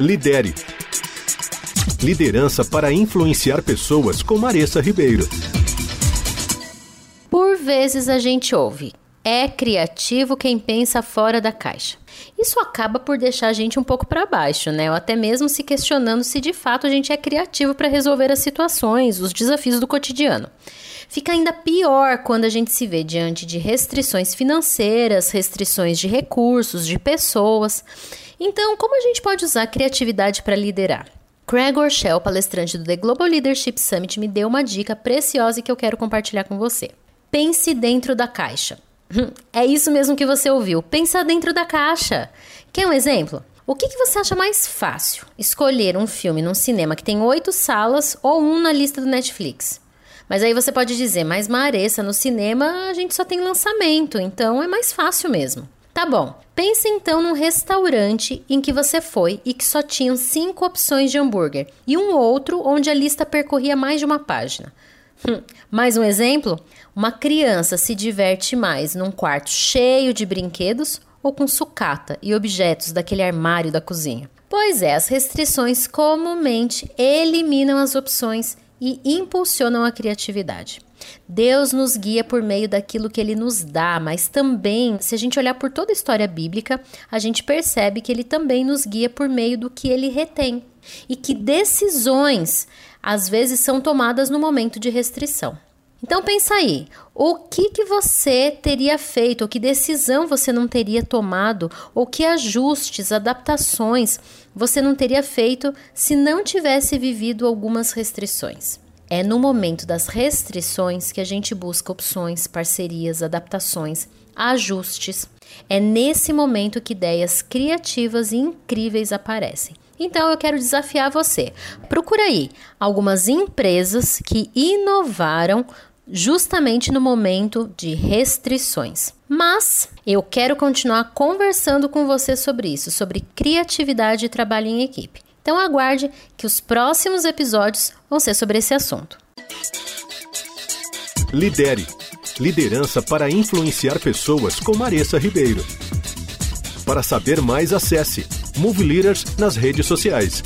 Lidere. Liderança para influenciar pessoas com Maressa Ribeiro. Por vezes a gente ouve: é criativo quem pensa fora da caixa. Isso acaba por deixar a gente um pouco para baixo, né? Ou até mesmo se questionando se de fato a gente é criativo para resolver as situações, os desafios do cotidiano. Fica ainda pior quando a gente se vê diante de restrições financeiras, restrições de recursos, de pessoas. Então, como a gente pode usar a criatividade para liderar? Craig Orshell, palestrante do The Global Leadership Summit, me deu uma dica preciosa que eu quero compartilhar com você. Pense dentro da caixa. É isso mesmo que você ouviu. Pensa dentro da caixa. Quer um exemplo? O que, que, você acha mais fácil? Escolher um filme num cinema que tem oito salas ou um na lista do Netflix? Mas aí você pode dizer, mas Maressa, no cinema a gente só tem lançamento, então é mais fácil mesmo. Tá bom. Pense então num restaurante em que você foi e que só tinham cinco opções de hambúrguer e um outro onde a lista percorria mais de uma página. Hum, mais um exemplo? Uma criança se diverte mais num quarto cheio de brinquedos ou com sucata e objetos daquele armário da cozinha? Pois é, as restrições comumente eliminam as opções e impulsionam a criatividade. Deus nos guia por meio daquilo que ele nos dá, mas também, se a gente olhar por toda a história bíblica, a gente percebe que ele também nos guia por meio do que ele retém e que decisões às vezes são tomadas no momento de restrição. Então pensa aí, o que que você teria feito, ou que decisão você não teria tomado, ou que ajustes, adaptações você não teria feito se não tivesse vivido algumas restrições. É no momento das restrições que a gente busca opções, parcerias, adaptações, ajustes. É nesse momento que ideias criativas e incríveis aparecem. Então eu quero desafiar você. Procura aí algumas empresas que inovaram justamente no momento de restrições. Mas eu quero continuar conversando com você sobre isso, sobre criatividade e trabalho em equipe. Então aguarde que os próximos episódios vão ser sobre esse assunto. Lidere. Liderança para influenciar pessoas com Maressa Ribeiro. Para saber mais, acesse Move Leaders nas redes sociais.